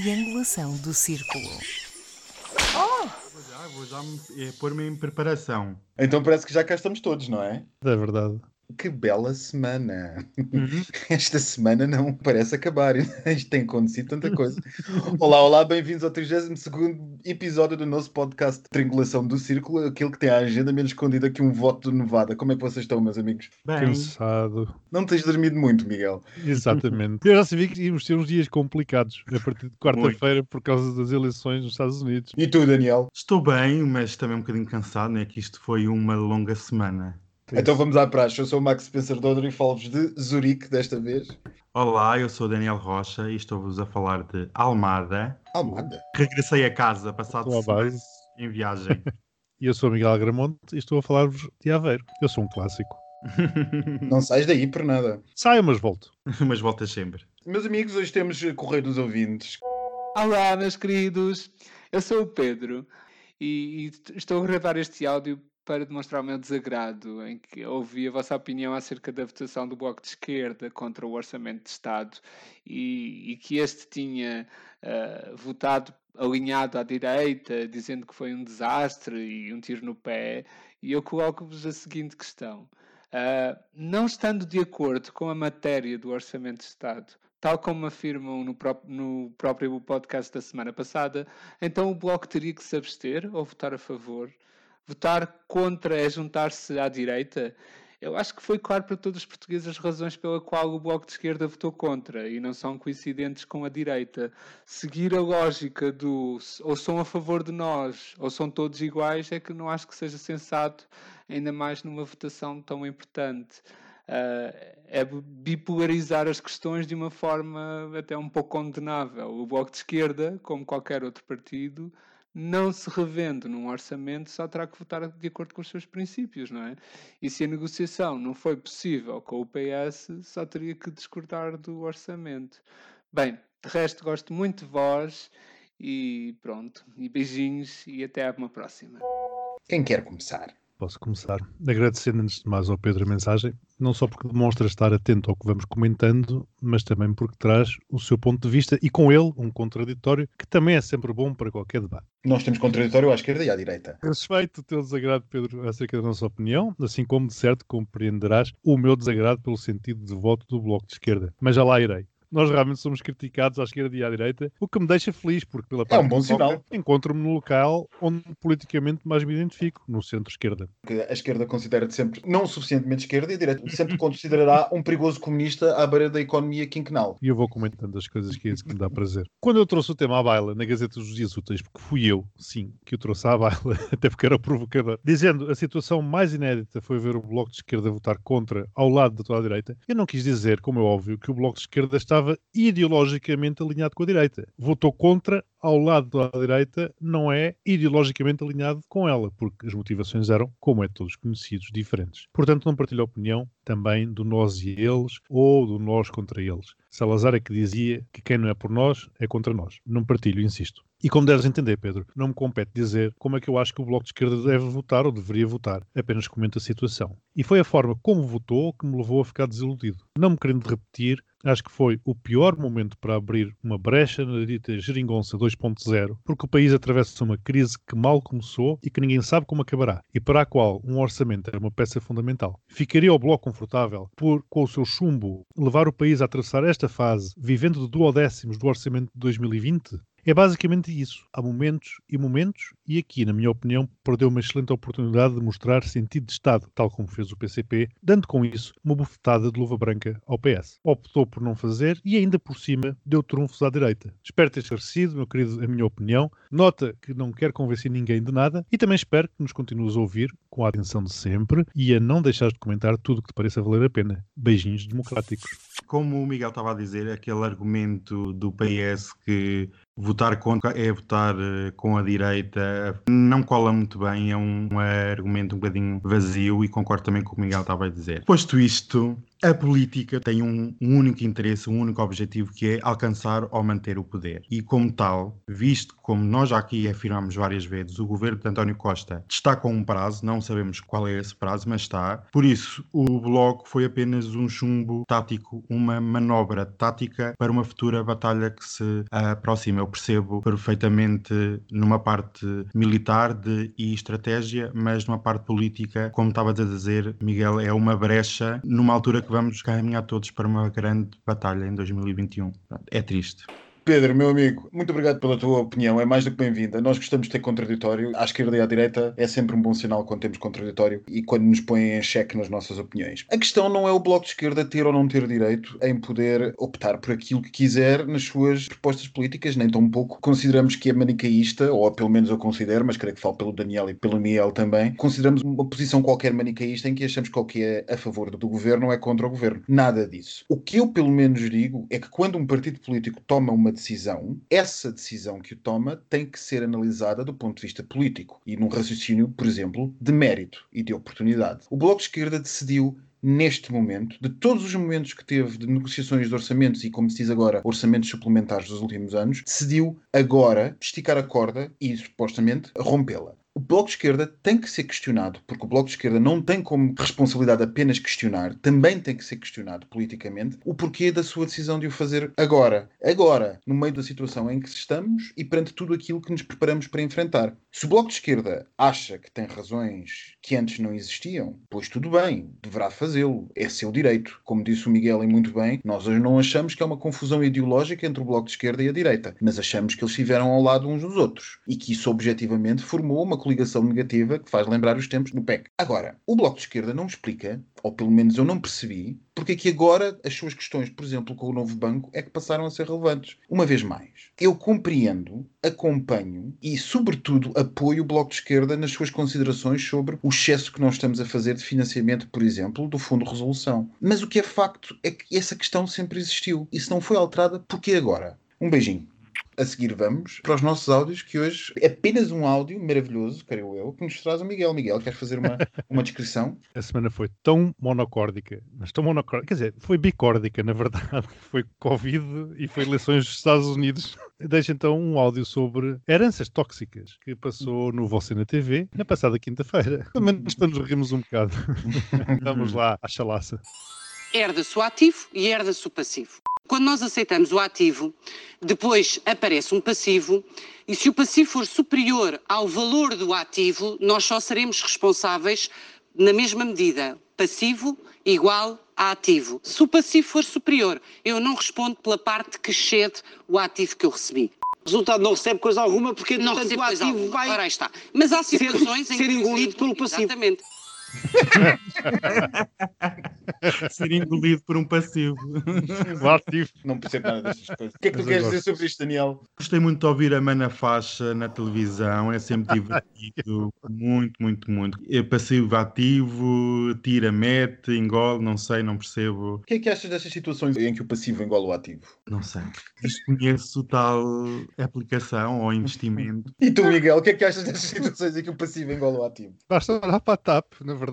triangulação do círculo. Vou já, vou já me, é, pôr-me em preparação. Então parece que já cá estamos todos, não é? É verdade. Que bela semana! Uhum. Esta semana não parece acabar. Isto tem acontecido tanta coisa. Olá, olá, bem-vindos ao 32 episódio do nosso podcast Triangulação do Círculo, aquele que tem a agenda menos escondida que um voto de Nevada. Como é que vocês estão, meus amigos? Bem, Cansado. Não tens dormido muito, Miguel? Exatamente. Eu já sabia que íamos ter uns dias complicados a partir de quarta-feira por causa das eleições nos Estados Unidos. E tu, Daniel? estou bem, mas também um bocadinho cansado, né? Que isto foi uma longa semana. Então vamos à praxe. Eu sou o Max Spencer Dodder e falo-vos de Zurique desta vez. Olá, eu sou o Daniel Rocha e estou-vos a falar de Almada. Almada. Regressei a casa passado em viagem. E eu sou o Miguel Agramonte e estou a falar-vos de Aveiro. Eu sou um clássico. Não sais daí por nada. Saio, mas volto. mas voltas sempre. Meus amigos, hoje temos Correio dos Ouvintes. Olá, meus queridos. Eu sou o Pedro e, e estou a gravar este áudio para demonstrar o meu desagrado em que ouvi a vossa opinião acerca da votação do Bloco de Esquerda contra o Orçamento de Estado e, e que este tinha ah, votado alinhado à direita, dizendo que foi um desastre e um tiro no pé. E eu coloco-vos a seguinte questão. Ah, não estando de acordo com a matéria do Orçamento de Estado, tal como afirmam no, pró- no próprio podcast da semana passada, então o Bloco teria que se abster ou votar a favor? Votar contra é juntar-se à direita? Eu acho que foi claro para todos os portugueses as razões pela qual o Bloco de Esquerda votou contra e não são coincidentes com a direita. Seguir a lógica do ou são a favor de nós ou são todos iguais é que não acho que seja sensato, ainda mais numa votação tão importante. Ah, é bipolarizar as questões de uma forma até um pouco condenável. O Bloco de Esquerda, como qualquer outro partido, não se revende num orçamento, só terá que votar de acordo com os seus princípios, não é? E se a negociação não foi possível com o PS, só teria que discordar do orçamento. Bem, de resto, gosto muito de vós e pronto. E beijinhos e até uma próxima. Quem quer começar? Posso começar agradecendo antes de mais ao Pedro a mensagem, não só porque demonstra estar atento ao que vamos comentando, mas também porque traz o seu ponto de vista e com ele um contraditório que também é sempre bom para qualquer debate. Nós temos contraditório à esquerda e à direita. Respeito o teu desagrado, Pedro, acerca da nossa opinião, assim como de certo compreenderás o meu desagrado pelo sentido de voto do Bloco de Esquerda. Mas já lá irei. Nós realmente somos criticados à esquerda e à direita, o que me deixa feliz, porque pela parte um bom sinal. encontro-me no local onde politicamente mais me identifico, no centro-esquerda. Que a esquerda considera-te sempre não suficientemente esquerda e a direita sempre considerará um perigoso comunista à beira da economia quinquenal. E eu vou comentando as coisas que é isso que me dá prazer. Quando eu trouxe o tema à baila na Gazeta dos Dias Úteis, porque fui eu, sim, que o trouxe à baila, até porque era o provocador, dizendo a situação mais inédita foi ver o Bloco de Esquerda votar contra ao lado da tua direita, eu não quis dizer, como é óbvio, que o Bloco de Esquerda estava ideologicamente alinhado com a direita. Votou contra ao lado da direita não é ideologicamente alinhado com ela, porque as motivações eram, como é todos conhecidos, diferentes. Portanto, não partilho a opinião também do nós e eles ou do nós contra eles. Salazar é que dizia que quem não é por nós é contra nós. Não partilho, insisto. E como deves entender, Pedro, não me compete dizer como é que eu acho que o Bloco de Esquerda deve votar ou deveria votar. Apenas comento a situação. E foi a forma como votou que me levou a ficar desiludido. Não me querendo repetir, acho que foi o pior momento para abrir uma brecha na dita geringonça 2.0, porque o país atravessa uma crise que mal começou e que ninguém sabe como acabará, e para a qual um orçamento era uma peça fundamental. Ficaria o Bloco confortável por, com o seu chumbo, levar o país a atravessar esta fase, vivendo de duodécimos do orçamento de 2020? É basicamente isso. Há momentos e momentos, e aqui, na minha opinião, perdeu uma excelente oportunidade de mostrar sentido de Estado, tal como fez o PCP, dando com isso uma bufetada de luva branca ao PS. Optou por não fazer e, ainda por cima, deu trunfos à direita. Espero ter esclarecido, meu querido, a minha opinião. Nota que não quero convencer ninguém de nada e também espero que nos continues a ouvir com a atenção de sempre e a não deixares de comentar tudo o que te pareça valer a pena. Beijinhos democráticos. Como o Miguel estava a dizer, aquele argumento do PS que votar contra é votar eh, com a direita não cola muito bem, é um argumento um bocadinho vazio e concordo também com o que o Miguel estava a dizer. Posto isto, A política tem um, um, único interesse, um único objetivo, que é alcançar ou manter o poder. E como tal, visto como nós já aqui afirmamos várias vezes, o governo de António Costa está com um prazo, não sabemos qual é esse prazo, mas está. Por isso, o Bloco foi apenas um chumbo tático, uma manobra tática para uma futura batalha que se aproxima. Eu percebo perfeitamente numa parte militar de, e estratégia, mas numa parte política, como estava a dizer, Miguel, é uma brecha numa altura que vamos caminhar todos para uma grande batalha em 2021. É triste. Pedro, meu amigo, muito obrigado pela tua opinião, é mais do que bem-vinda. Nós gostamos de ter contraditório, à esquerda e à direita é sempre um bom sinal quando temos contraditório e quando nos põem em xeque nas nossas opiniões. A questão não é o Bloco de Esquerda ter ou não ter direito em poder optar por aquilo que quiser nas suas propostas políticas, nem tão pouco. Consideramos que é manicaísta, ou pelo menos eu considero, mas creio que falo pelo Daniel e pelo Miguel também, consideramos uma posição qualquer manicaísta em que achamos que o que é a favor do governo é contra o governo. Nada disso. O que eu pelo menos digo é que quando um partido político toma uma decisão, essa decisão que o toma tem que ser analisada do ponto de vista político e num raciocínio, por exemplo, de mérito e de oportunidade. O Bloco de Esquerda decidiu neste momento, de todos os momentos que teve de negociações de orçamentos e, como se diz agora, orçamentos suplementares dos últimos anos, decidiu agora esticar a corda e, supostamente, rompê-la. O Bloco de Esquerda tem que ser questionado, porque o Bloco de Esquerda não tem como responsabilidade apenas questionar, também tem que ser questionado politicamente o porquê da sua decisão de o fazer agora. Agora, no meio da situação em que estamos e perante tudo aquilo que nos preparamos para enfrentar. Se o Bloco de Esquerda acha que tem razões que antes não existiam, pois tudo bem, deverá fazê-lo. É seu direito. Como disse o Miguel e muito bem, nós hoje não achamos que é uma confusão ideológica entre o Bloco de Esquerda e a direita, mas achamos que eles estiveram ao lado uns dos outros e que isso objetivamente formou uma coligação negativa que faz lembrar os tempos do PEC. Agora, o Bloco de Esquerda não explica, ou pelo menos eu não percebi, porque é que agora as suas questões, por exemplo, com o novo banco, é que passaram a ser relevantes. Uma vez mais, eu compreendo, acompanho e, sobretudo, apoio o Bloco de Esquerda nas suas considerações sobre o excesso que nós estamos a fazer de financiamento, por exemplo, do Fundo de Resolução. Mas o que é facto é que essa questão sempre existiu. E se não foi alterada, porquê agora? Um beijinho. A seguir vamos para os nossos áudios, que hoje é apenas um áudio maravilhoso, creio eu, que nos traz o Miguel. Miguel, queres fazer uma, uma descrição? A semana foi tão monocórdica, mas tão monocórdica, quer dizer, foi bicórdica, na verdade. Foi Covid e foi eleições dos Estados Unidos. Deixa então um áudio sobre heranças tóxicas que passou no Você na TV na passada quinta-feira. Pelo menos para nos rirmos um bocado. Vamos lá à chalaça. Herda-se o ativo e herda-se o passivo. Quando nós aceitamos o ativo, depois aparece um passivo, e se o passivo for superior ao valor do ativo, nós só seremos responsáveis na mesma medida. Passivo igual a ativo. Se o passivo for superior, eu não respondo pela parte que excede o ativo que eu recebi. O resultado não recebe coisa alguma porque Não recebe o coisa ativo alguma. vai Ora, está. Mas há ser- situações em ser que... engolido pelo passivo. Exatamente. Ser engolido por um passivo. O ativo. Não percebo nada destas coisas. O que é que tu Mas queres dizer sobre isto, Daniel? Gostei muito de ouvir a Mana Faixa na televisão, é sempre divertido, muito, muito, muito. É passivo ativo, tira, mete, engole, não sei, não percebo, O que é que achas destas situações em que o passivo engole o ativo? não sei. Desconheço tal aplicação ou investimento. E tu, Miguel, o que é que achas destas situações em que o passivo engole o ativo? Basta olhar para a TAP, na verdade,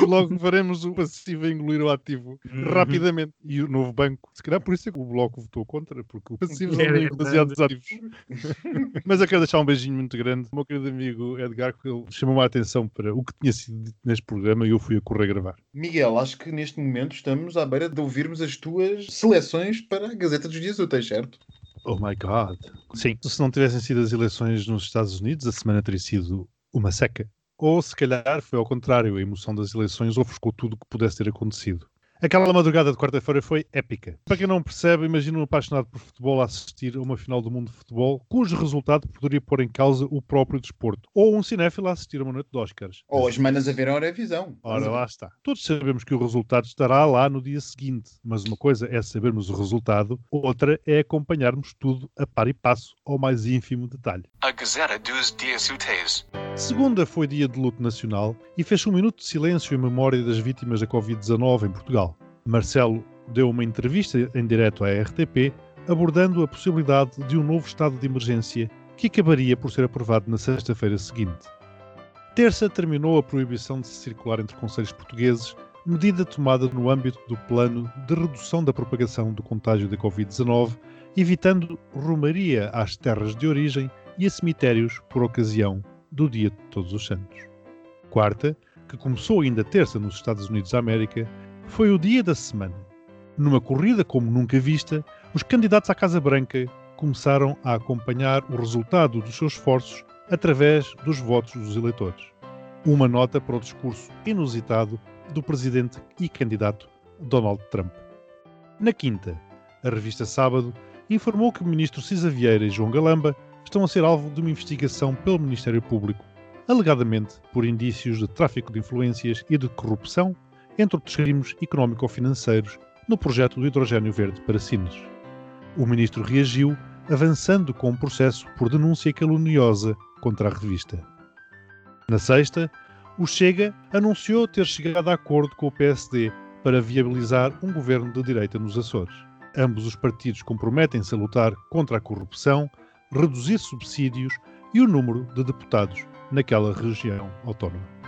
e logo veremos o passivo a engolir o ativo Uhum. rapidamente. E o novo banco, se calhar por isso é que o Bloco votou contra, porque o passivo É verdade. demasiados ativos. Mas eu quero deixar um beijinho muito grande ao meu querido amigo Edgar, que ele chamou a atenção para o que tinha sido dito neste programa e eu fui a correr gravar. Miguel, acho que neste momento estamos à beira de ouvirmos as tuas seleções para a Gazeta dos Dias Úteis, certo? Oh my God. Sim, se não tivessem sido as eleições nos Estados Unidos, a semana teria sido uma seca. Ou se calhar foi ao contrário, a emoção das eleições ofuscou tudo o que pudesse ter acontecido. Aquela madrugada de quarta-feira foi épica. Para quem não percebe, imagina um apaixonado por futebol a assistir a uma final do mundo de futebol, cujo resultado poderia pôr em causa o próprio desporto. Ou um cinéfilo a assistir a uma noite de Oscars. Ou as manas a ver a Eurovisão. Ora, lá está. Todos sabemos que o resultado estará lá no dia seguinte, mas uma coisa é sabermos o resultado, outra é acompanharmos tudo a par e passo ao mais ínfimo detalhe. A Gazeta dos Dias Úteis. Segunda foi dia de luto nacional e fez um minuto de silêncio em memória das vítimas da Covid-19 em Portugal. Marcelo deu uma entrevista em direto à RTP abordando a possibilidade de um novo estado de emergência que acabaria por ser aprovado na sexta-feira seguinte. Terça terminou a proibição de se circular entre conselhos portugueses medida tomada no âmbito do plano de redução da propagação do contágio da Covid-19, evitando romaria às terras de origem e a cemitérios por ocasião do Dia de Todos os Santos. Quarta, que começou ainda terça nos Estados Unidos da América, foi o dia da semana. Numa corrida como nunca vista, os candidatos à Casa Branca começaram a acompanhar o resultado dos seus esforços através dos votos dos eleitores. Uma nota para o discurso inusitado do presidente e candidato Donald Trump. Na quinta, a revista Sábado informou que o ministro Cisa Vieira e João Galamba estão a ser alvo de uma investigação pelo Ministério Público, alegadamente por indícios de tráfico de influências e de corrupção, entre outros crimes económico-financeiros, no projeto do hidrogênio verde para Sines. O ministro reagiu, avançando com um processo por denúncia caluniosa contra a revista. Na sexta, o Chega anunciou ter chegado a acordo com o PSD para viabilizar um governo de direita nos Açores. Ambos os partidos comprometem-se a lutar contra a corrupção, reduzir subsídios e o número de deputados naquela região autónoma.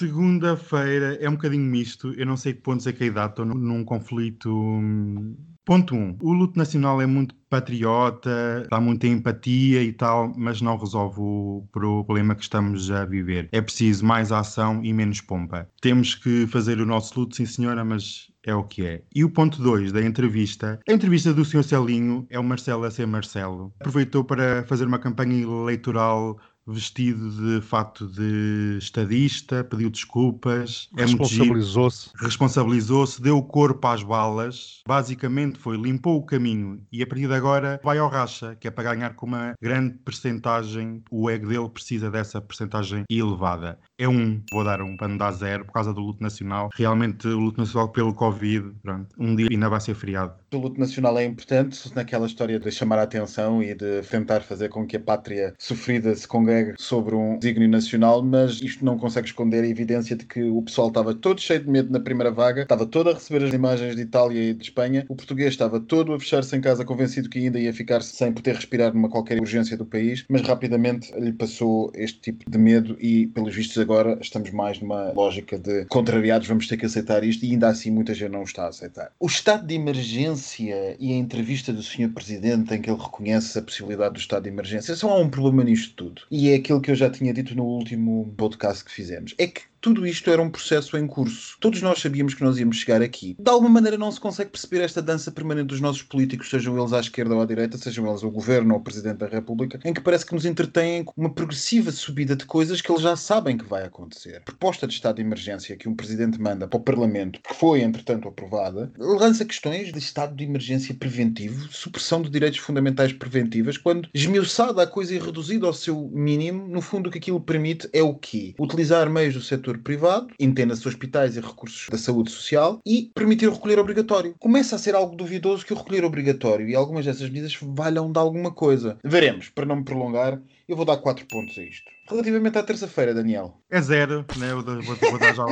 Segunda-feira é um bocadinho misto. Eu não sei que pontos é que a idade estou num, conflito. hum, Ponto 1. Um, o luto nacional é muito patriota, dá muita empatia e tal, mas não resolve o problema que estamos a viver. É preciso mais ação e menos pompa. Temos que fazer o nosso luto, sim senhora, mas é o que é. E o ponto 2 da entrevista, a entrevista do Sr. Celinho é o Marcelo a ser Marcelo. Aproveitou para fazer uma campanha eleitoral vestido de fato de estadista, pediu desculpas, é. Responsabilizou-se. responsabilizou-se, deu o corpo às balas, basicamente foi, limpou o caminho e a partir de agora vai ao racha, que é para ganhar com uma grande percentagem, o ego dele precisa dessa percentagem elevada. É um, vou dar um para não dar zero, por causa do luto nacional. Realmente o luto nacional pelo Covid, pronto, um dia ainda vai ser feriado. O luto nacional é importante naquela história de chamar a atenção e de tentar fazer com que a pátria sofrida se congregue sobre um desígnio nacional, mas isto não consegue esconder a evidência de que o pessoal estava todo cheio de medo na primeira vaga, estava todo a receber as imagens de Itália e de Espanha, o português estava todo a fechar-se em casa convencido que ainda ia ficar sem poder respirar numa qualquer urgência do país, mas rapidamente lhe passou este tipo de medo e, pelos vistos agora, estamos mais numa lógica de contrariados, vamos ter que aceitar isto e ainda assim muita gente não está a aceitar. O estado de emergência e a entrevista do Sr. Presidente em que ele reconhece a possibilidade do estado de emergência, só há um problema nisto tudo. E é aquilo que eu já tinha dito no último podcast que fizemos. É que tudo isto era um processo em curso. Todos nós sabíamos que nós íamos chegar aqui. De alguma maneira não se consegue perceber esta dança permanente dos nossos políticos, sejam eles à esquerda ou à direita, sejam eles o governo ou o presidente da República, em que parece que nos entretêm com uma progressiva subida de coisas que eles já sabem que vai acontecer. Proposta de estado de emergência que um presidente manda para o Parlamento, que foi entretanto aprovada, lança questões de estado de emergência preventivo, supressão de direitos fundamentais preventivas, quando esmiuçada a coisa e reduzida ao seu mínimo, no fundo o que aquilo permite é o quê? Utilizar meios do setor privado, entenda-se hospitais e recursos da saúde social, e permitir o recolher obrigatório. Começa a ser algo duvidoso que o recolher obrigatório e algumas dessas medidas valham de alguma coisa. Veremos, para não me prolongar, eu vou dar 4 pontos a isto. Relativamente à terça-feira, Daniel. É zero, né? Eu vou, vou dar já,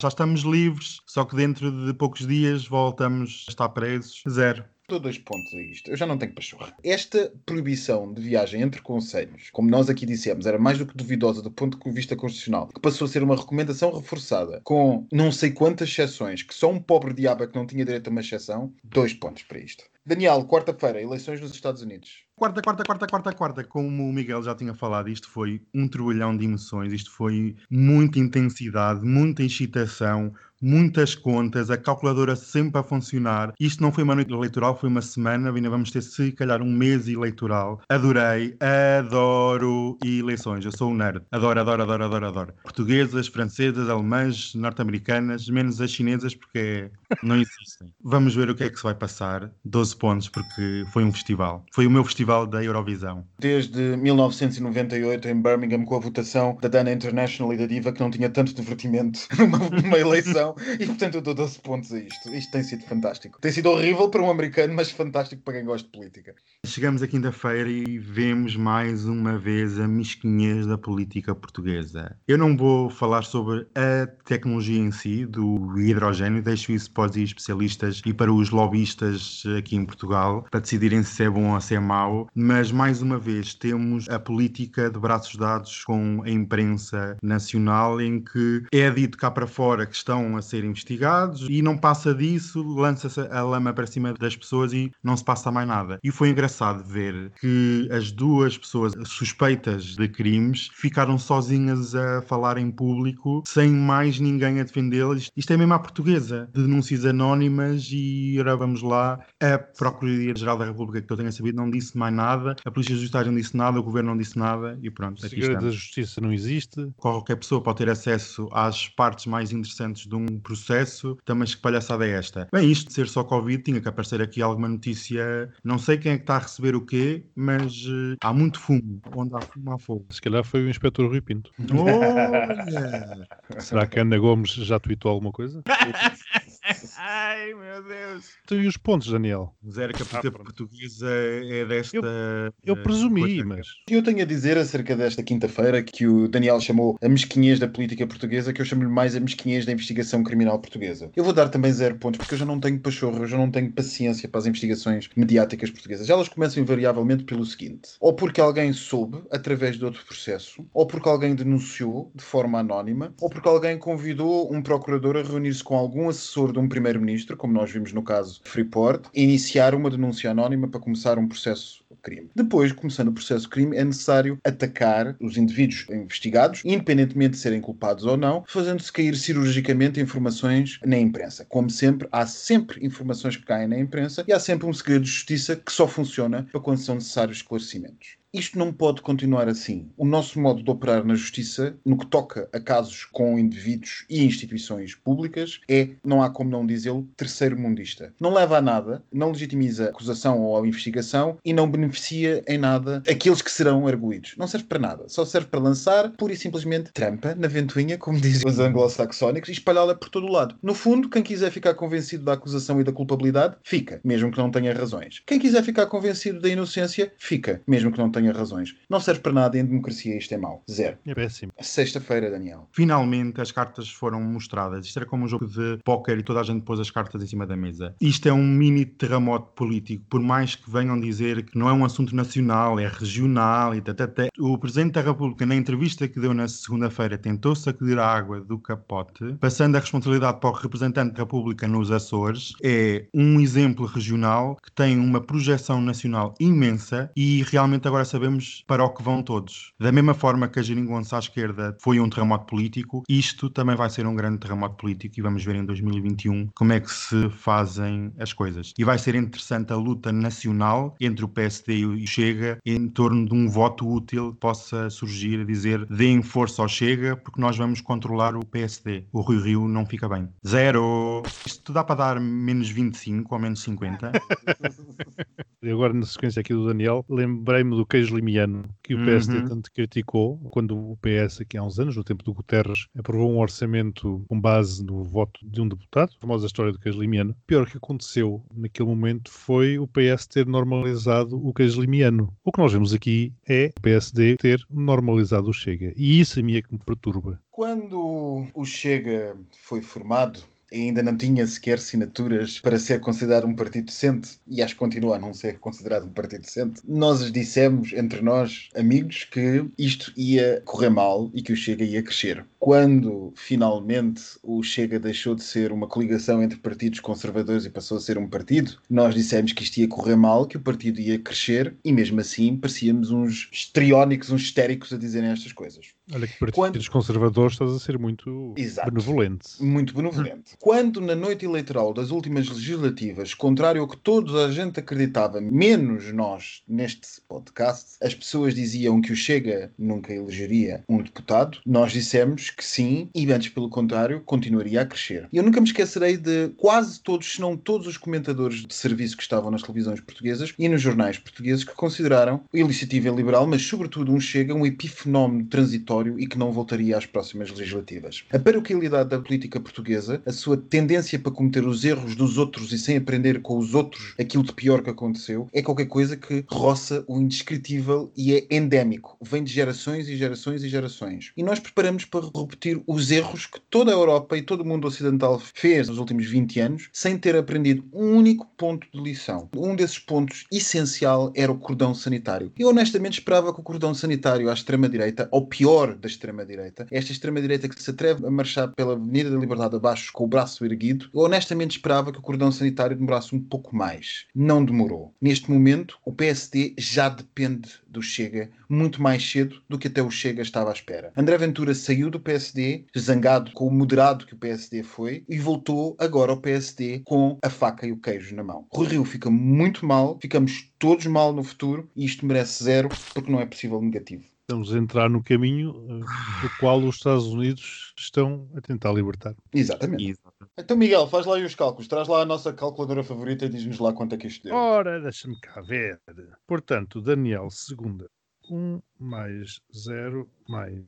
já estamos livres, só que dentro de poucos dias voltamos a estar presos. Zero. Dou dois pontos a isto. Eu já não tenho pachorra. Esta proibição de viagem entre conselhos, como nós aqui dissemos, era mais do que duvidosa do ponto de vista constitucional, que passou a ser uma recomendação reforçada, com não sei quantas exceções, que só um pobre diabo é que não tinha direito a uma exceção, dois pontos para isto. Daniel, quarta-feira, eleições nos Estados Unidos. Quarta, quarta, quarta, quarta, quarta. Como o Miguel já tinha falado, isto foi um turbilhão de emoções, isto foi muita intensidade, muita excitação, muitas contas, a calculadora sempre a funcionar. Isto não foi uma noite eleitoral, foi uma semana, ainda vamos ter se calhar um mês eleitoral. Adorei, adoro eleições, eu sou um nerd. Adoro, adoro, adoro, adoro, adoro. Portuguesas, francesas, alemãs, norte-americanas, menos as chinesas porque não existem. Vamos ver o que é que se vai passar. 12 pontos porque foi um festival. Foi o meu festival da Eurovisão. Desde 1998, em Birmingham, com a votação da Dana International e da Diva, que não tinha tanto divertimento numa, numa eleição, e portanto eu dou 12 pontos a isto. Isto tem sido fantástico. Tem sido horrível para um americano, mas fantástico para quem gosta de política. Chegamos a quinta-feira e vemos mais uma vez a mesquinhez da política portuguesa. Eu não vou falar sobre a tecnologia em si, do hidrogênio, deixo isso para os especialistas e para os lobistas aqui em Portugal, para decidirem se é bom ou se é mau. Mas mais uma vez temos a política de braços dados com a imprensa nacional, em que é dito cá para fora que estão a ser investigados e não passa disso, lança-se a lama para cima das pessoas e não se passa mais nada. E foi engraçado ver que as duas pessoas suspeitas de crimes ficaram sozinhas a falar em público, sem mais ninguém a defendê-las. Isto é mesmo à portuguesa, de denúncias anónimas e agora vamos lá. A Procuradoria-Geral da República, que eu tenha sabido, não disse mais nada, a Polícia Judiciária não disse nada, o Governo não disse nada e pronto, O aqui segredo da estamos. justiça não existe. Qualquer pessoa pode ter acesso às partes mais interessantes de um processo, então, mas que palhaçada é esta? Bem, isto de ser só Covid, tinha que aparecer aqui alguma notícia, não sei quem é que está a receber o quê, mas eh, há muito fumo, onde há fumo há fogo. Se calhar foi o inspetor Rui Pinto. Olha! Será que a Ana Gomes já tweetou alguma coisa? Então, e os pontos, Daniel? Zero que a Ah, portuguesa é desta. Eu eh, presumi, mas Eu tenho a dizer acerca desta quinta-feira que o Daniel chamou a mesquinhez da política portuguesa, que eu chamo-lhe mais a mesquinhez da investigação criminal portuguesa. Eu vou dar também zero pontos, porque eu já não tenho pachorra, eu já não tenho paciência para as investigações mediáticas portuguesas. Elas começam invariavelmente pelo seguinte: ou porque alguém soube, através de outro processo, ou porque alguém denunciou de forma anónima, ou porque alguém convidou um procurador a reunir-se com algum assessor de um primeiro-ministro, como nós vimos no caso Freeport, e iniciar uma denúncia anónima para começar um processo crime. Depois, começando o processo crime, é necessário atacar os indivíduos investigados, independentemente de serem culpados ou não, fazendo-se cair cirurgicamente informações na imprensa. Como sempre, há sempre informações que caem na imprensa e há sempre um segredo de justiça que só funciona para quando são necessários esclarecimentos. Isto não pode continuar assim. O nosso modo de operar na justiça, no que toca a casos com indivíduos e instituições públicas, é, não há como não dizê-lo, terceiro mundista. Não leva a nada, não legitimiza a acusação ou a investigação e não beneficia em nada aqueles que serão arguídos. Não serve para nada. Só serve para lançar, pura e simplesmente, trampa na ventoinha, como dizem os anglo-saxónicos, e espalhá-la por todo o lado. No fundo, quem quiser ficar convencido da acusação e da culpabilidade, fica, mesmo que não tenha razões. Quem quiser ficar convencido da inocência, fica, mesmo que não tenha razões. Não serve para nada e em democracia isto é mau. Zero. é péssimo. Sexta-feira, Daniel. Finalmente as cartas foram mostradas. Isto era como um jogo de póquer e toda a gente pôs as cartas em cima da mesa. Isto é um mini terremoto político, por mais que venham dizer que não é um assunto nacional, é regional e tatatá. O Presidente da República, na entrevista que deu na segunda-feira, tentou sacudir a água do capote, passando a responsabilidade para o representante da República nos Açores. É um exemplo regional que tem uma projeção nacional imensa e realmente agora sabemos para o que vão todos. Da mesma forma que a geringonça à esquerda foi um terremoto político, isto também vai ser um grande terremoto político e vamos ver em 2021 como é que se fazem as coisas. E vai ser interessante a luta nacional entre o PSD e o Chega em torno de um voto útil que possa surgir a dizer deem força ao Chega porque nós vamos controlar o PSD. O Rui Rio não fica bem. Zero! Isto dá para dar menos 25 ou menos 50? E agora, na sequência aqui do Daniel, lembrei-me do queijo limiano que o PSD Uhum. tanto criticou quando o PS, aqui há uns anos, no tempo do Guterres, aprovou um orçamento com base no voto de um deputado, a famosa história do queijo limiano. O pior que aconteceu naquele momento foi o PS ter normalizado o queijo limiano. O que nós vemos aqui é o PSD ter normalizado o Chega. E isso a mim é que me perturba. Quando o Chega foi formado, ainda não tinha sequer assinaturas para ser considerado um partido decente, e acho que continua a não ser considerado um partido decente, nós dissemos, entre nós, amigos, que isto ia correr mal e que o Chega ia crescer. Quando finalmente o Chega deixou de ser uma coligação entre partidos conservadores e passou a ser um partido, nós dissemos que isto ia correr mal, que o partido ia crescer, e mesmo assim parecíamos uns histriónicos, uns histéricos a dizerem estas coisas. Olha que partidos Quando- conservadores estás a ser muito Exato. benevolente. muito benevolente. Quando na noite eleitoral das últimas legislativas, contrário ao que toda a gente acreditava, menos nós neste podcast, as pessoas diziam que o Chega nunca elegeria um deputado, nós dissemos que sim, e antes pelo contrário, continuaria a crescer. E eu nunca me esquecerei de quase todos, se não todos os comentadores de serviço que estavam nas televisões portuguesas e nos jornais portugueses que consideraram a iniciativa liberal, mas sobretudo um Chega, um epifenómeno transitório e que não voltaria às próximas legislativas. A paroquialidade da política portuguesa, a sua tendência para cometer os erros dos outros e sem aprender com os outros aquilo de pior que aconteceu, é qualquer coisa que roça o indescritível e é endémico. Vem de gerações e gerações e gerações. E nós preparamos para repetir os erros que toda a Europa e todo o mundo ocidental fez nos últimos 20 anos, sem ter aprendido um único ponto de lição. Um desses pontos essencial era o cordão sanitário. Eu honestamente esperava que o cordão sanitário à extrema-direita, ou pior da extrema-direita, esta extrema-direita que se atreve a marchar pela Avenida da Liberdade abaixo com o braço erguido, eu honestamente esperava que o cordão sanitário demorasse um pouco mais. Não demorou. Neste momento, o PSD já depende do Chega muito mais cedo do que até o Chega estava à espera. André Ventura saiu do PSD, zangado com o moderado que o PSD foi, e voltou agora ao PSD com a faca e o queijo na mão. Rui Rio fica muito mal, ficamos todos mal no futuro e isto merece zero porque não é possível negativo. Estamos a entrar no caminho do qual os Estados Unidos estão a tentar libertar. Exatamente. Exato. Então, Miguel, faz lá aí os cálculos. Traz lá a nossa calculadora favorita e diz-nos lá quanto é que isto deu. Ora, deixa-me cá ver. Portanto, Daniel, segunda. 1 mais 0 mais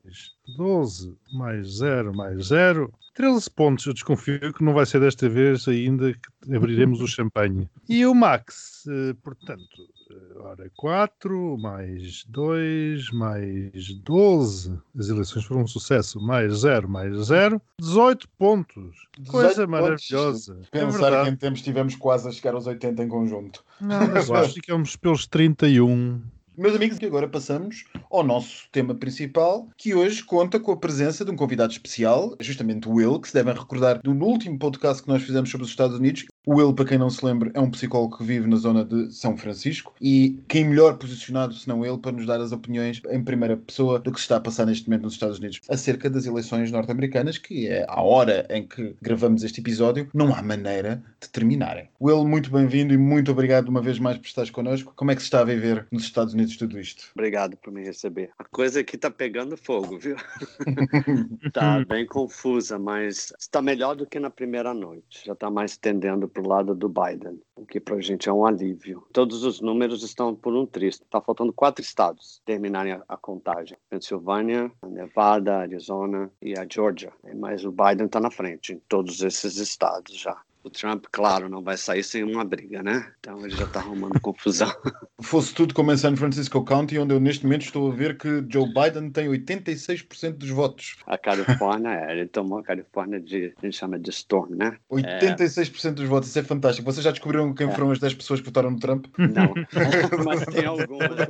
12 mais 0 mais 0. 13 pontos. Eu desconfio que não vai ser desta vez ainda que abriremos o champanhe. E o Max, eh, portanto, eh, ora 4 mais 2 mais 12. As eleições foram um sucesso. Mais 0 mais 0. 18 pontos. 18 Coisa pontos. maravilhosa. É Pensar verdade. que em tempos estivemos quase a chegar aos 80 em conjunto. Não, mas nós ficamos pelos 31. Meus amigos, agora passamos ao nosso tema principal, que hoje conta com a presença de um convidado especial, justamente o Will, que se devem recordar do último podcast que nós fizemos sobre os Estados Unidos. O Will, para quem não se lembra, é um psicólogo que vive na zona de São Francisco e quem melhor posicionado senão ele para nos dar as opiniões em primeira pessoa do que se está a passar neste momento nos Estados Unidos acerca das eleições norte-americanas, que é a hora em que gravamos este episódio, não há maneira de terminarem. Will, muito bem-vindo e muito obrigado uma vez mais por estares connosco. Como é que se está a viver nos Estados Unidos tudo isto? Obrigado por me receber. A coisa aqui tá pegando fogo, viu? tá bem confusa, mas está melhor do que na primeira noite. Já está mais tendendo para o lado do Biden, o que para a gente é um alívio. Todos os números estão por um triste. Está faltando quatro estados terminarem a, a contagem: Pensilvânia, Nevada, Arizona e a Georgia. Mas o Biden está na frente em todos esses estados já. O Trump, claro, não vai sair sem uma briga, né? Então ele já está arrumando confusão. Fosse tudo como em San Francisco County, onde eu neste momento estou a ver que Joe Biden tem 86% dos votos. A Califórnia, é, ele tomou a Califórnia de, a gente chama de storm, né? 86% dos votos, isso é fantástico. Vocês já descobriram quem É. foram as 10 pessoas que votaram no Trump? Não, mas tem.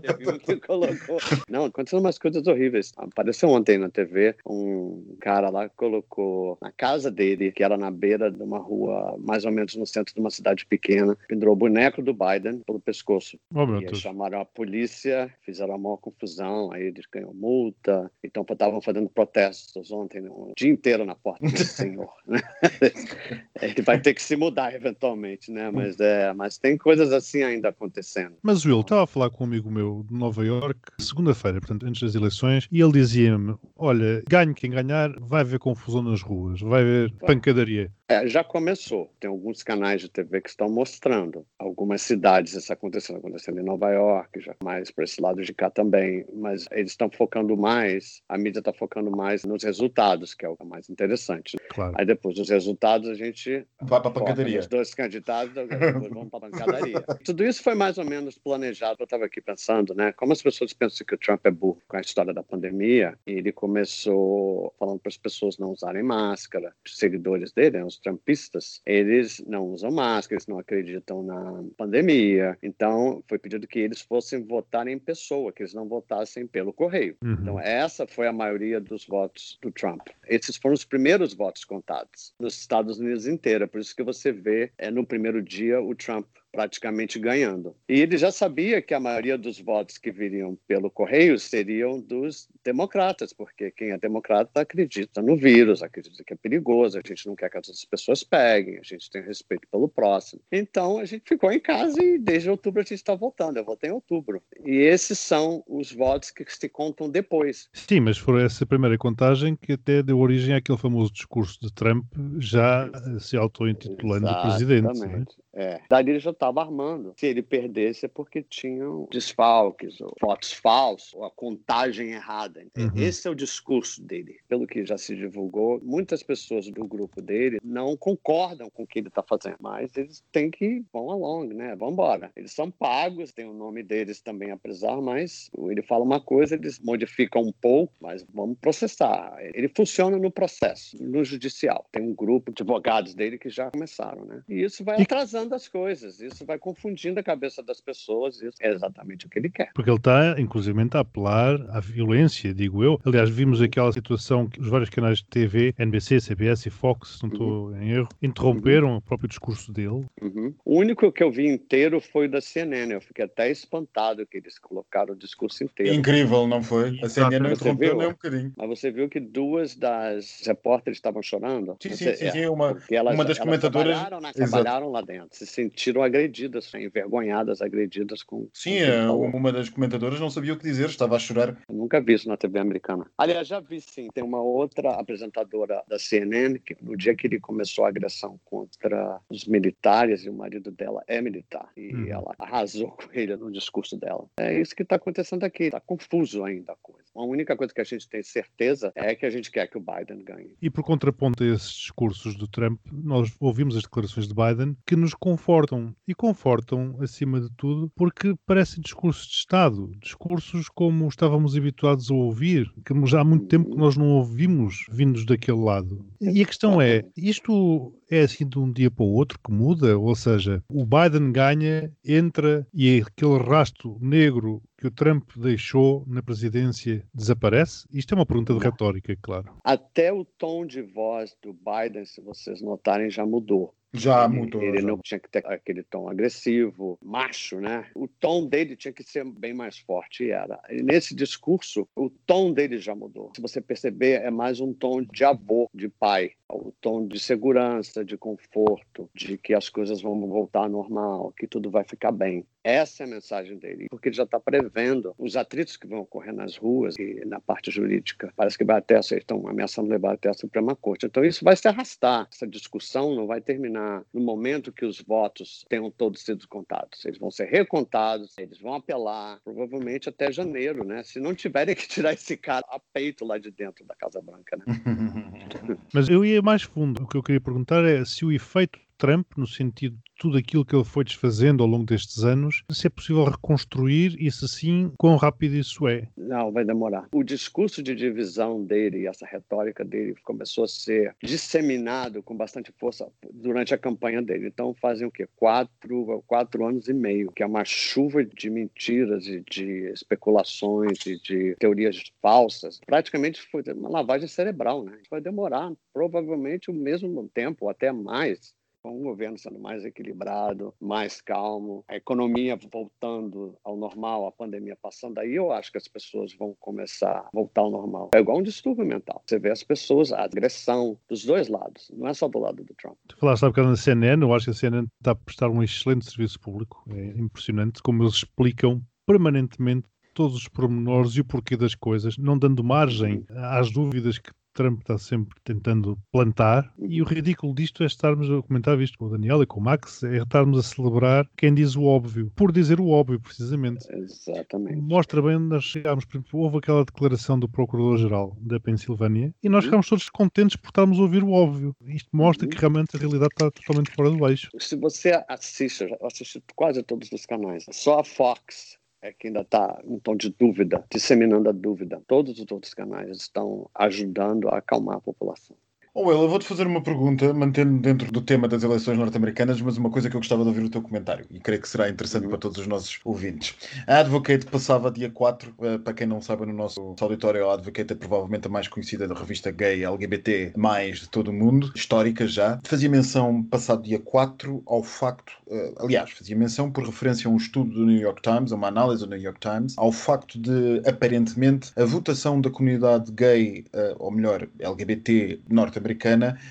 Teve um que colocou. Não, aconteceram umas coisas horríveis. Apareceu ontem na TV um cara lá colocou na casa dele, que era na beira de uma rua, mais ou menos no centro de uma cidade pequena, pendurou o boneco do Biden pelo pescoço. Oh, E aí chamaram a polícia, fizeram a maior confusão, aí eles ganham multa. Então estavam fazendo protestos ontem, né, o dia inteiro na porta desse senhor. né? Ele vai ter que se mudar eventualmente, né? Mas, é, mas tem coisas assim ainda acontecendo. Mas Will estava a falar com um amigo meu de Nova York, segunda-feira, portanto, antes das eleições, e ele dizia-me: Olha, ganhe quem ganhar, vai haver confusão nas ruas, vai haver pancadaria. É, já começou. Tem alguns canais de TV que estão mostrando algumas cidades isso acontecendo, acontecendo em Nova York, já mais para esse lado de cá também. Mas eles estão focando mais, a mídia está focando mais nos resultados, que é o mais interessante. Claro. Aí depois dos resultados a gente Vai para a pancadaria. nos dois candidatos, depois vamos para a pancadaria. Tudo isso foi mais ou menos planejado. Eu estava aqui pensando, né? Como as pessoas pensam que o Trump é burro com a história da pandemia, e ele começou falando para as pessoas não usarem máscara. Os seguidores dele, né, os trumpistas, eles não usam máscara, eles não acreditam na pandemia. Então, foi pedido que eles fossem votar em pessoa, que eles não votassem pelo correio. Uhum. Então, essa foi a maioria dos votos do Trump. Esses foram os primeiros votos contados nos Estados Unidos inteira. Por isso que você vê é, no primeiro dia o Trump praticamente ganhando. E ele já sabia que a maioria dos votos que viriam pelo correio seriam dos democratas, porque quem é democrata acredita no vírus, acredita que é perigoso, a gente não quer que as pessoas peguem, a gente tem respeito pelo próximo. Então a gente ficou em casa e desde outubro a gente está voltando. Eu votei em outubro. E esses são os votos que se contam depois. Sim, mas foi essa primeira contagem que até deu origem àquele famoso discurso de Trump, já se auto-intitulando presidente. é? Exatamente. É. Daí ele já estava armando. Se ele perdesse é porque tinham desfalques, ou votos falsos, ou a contagem errada. Uhum. Esse é o discurso dele. Pelo que já se divulgou, muitas pessoas do grupo dele não concordam com o que ele está fazendo, mas eles têm que vão along, né? Vão embora. Eles são pagos, tem o nome deles também apesar, mas ele fala uma coisa, eles modificam um pouco, mas vamos processar. Ele funciona no processo, no judicial. Tem um grupo de advogados dele que já começaram, né? E isso vai atrasando as coisas, isso vai confundindo a cabeça das pessoas, isso é exatamente o que ele quer. Porque ele está, inclusive, a apelar à violência, digo eu. Aliás, vimos aquela situação que os vários canais de TV, NBC, CBS e Fox, se não estou em erro, interromperam o próprio discurso dele. Uhum. O único que eu vi inteiro foi o da CNN. Eu fiquei até espantado que eles colocaram o discurso inteiro. Incrível, não foi? A CNN não interrompeu viu? nem um bocadinho. Mas você viu que duas das repórteres estavam chorando? Sim, Você- sim, sim, é, sim, uma, elas, uma das elas comentadoras. trabalharam, né, trabalharam lá dentro, se sentiram agredidas, envergonhadas, agredidas com. Sim, com é, uma das comentadoras não sabia o que dizer, estava a chorar. Eu nunca vi isso na TV americana. Aliás, já vi sim. Tem uma outra apresentadora da CNN que no dia que ele começou a agressão contra os militares, e o marido dela é militar, e Uhum. ela arrasou com ele no discurso dela. É isso que está acontecendo aqui. Está confuso ainda a coisa. A única coisa que a gente tem certeza é que a gente quer que o Biden ganhe. E por contraponto a esses discursos do Trump, nós ouvimos as declarações de Biden que nos confortam. E confortam, acima de tudo, porque parecem discursos de Estado. Discursos como estávamos habituados a ouvir, que já há muito tempo que nós não ouvimos vindos daquele lado. E a questão é, isto é assim de um dia para o outro que muda? Ou seja, o Biden ganha, entra e aquele rasto negro que o Trump deixou na presidência desaparece? Isto é uma pergunta de retórica, claro. Até o tom de voz do Biden, se vocês notarem, já mudou. Já mudou. Ele já. não tinha que ter aquele tom agressivo, macho, né? O tom dele tinha que ser bem mais forte, e era. E nesse discurso, o tom dele já mudou. Se você perceber, é mais um tom de avô, de pai. O tom de segurança, de conforto, de que as coisas vão voltar ao normal, que tudo vai ficar bem. Essa é a mensagem dele, porque ele já está prevendo os atritos que vão ocorrer nas ruas e na parte jurídica. Parece que vai até, eles estão ameaçando levar até a Suprema Corte. Então isso vai se arrastar. Essa discussão não vai terminar no momento que os votos tenham todos sido contados. Eles vão ser recontados, eles vão apelar, provavelmente até janeiro, né? Se não tiverem que tirar esse cara a peito lá de dentro da Casa Branca, né? Mas eu ia mais fundo. O que eu queria perguntar é se o efeito Trump, no sentido de tudo aquilo que ele foi desfazendo ao longo destes anos, se é possível reconstruir e se sim, quão rápido isso é. Não, vai demorar. O discurso de divisão dele essa retórica dele começou a ser disseminado com bastante força durante a campanha dele. Então fazem o quê? Quatro, quatro anos e meio, que é uma chuva de mentiras e de especulações e de teorias falsas. Praticamente foi uma lavagem cerebral, né? Vai demorar provavelmente o mesmo tempo, até mais com um governo sendo mais equilibrado, mais calmo, a economia voltando ao normal, a pandemia passando, aí eu acho que as pessoas vão começar a voltar ao normal. É igual um distúrbio mental. Você vê as pessoas, a agressão dos dois lados, não é só do lado do Trump. Tu falaste há bocado na CNN, eu acho que a CNN está a prestar um excelente serviço público. É impressionante como eles explicam permanentemente todos os pormenores e o porquê das coisas, não dando margem às dúvidas que Trump está sempre tentando plantar. E o ridículo disto é estarmos a comentar isto com o Daniel e com o Max, é estarmos a celebrar quem diz o óbvio, por dizer o óbvio, precisamente. Exatamente. Mostra bem onde nós chegámos. Por exemplo, houve aquela declaração do Procurador-Geral da Pensilvânia e nós ficámos todos contentes por estarmos a ouvir o óbvio. Isto mostra que realmente a realidade está totalmente fora do eixo. Se você assiste, eu já assisti quase todos os canais, só a Fox é que ainda está um tom de dúvida, disseminando a dúvida. Todos os outros canais estão ajudando a acalmar a população. Oh, Will, eu vou-te fazer uma pergunta, mantendo dentro do tema das eleições norte-americanas, mas uma coisa que eu gostava de ouvir o teu comentário e creio que será interessante para todos os nossos ouvintes. A Advocate passava dia 4, eh, para quem não sabe, no nosso auditório, a Advocate é provavelmente a mais conhecida da revista gay LGBT mais de todo o mundo, histórica já. Fazia menção, passado dia 4, ao facto, eh, aliás, fazia menção por referência a um estudo do New York Times, a uma análise do New York Times, ao facto de, aparentemente, a votação da comunidade gay, eh, ou melhor, LGBT norte-americana,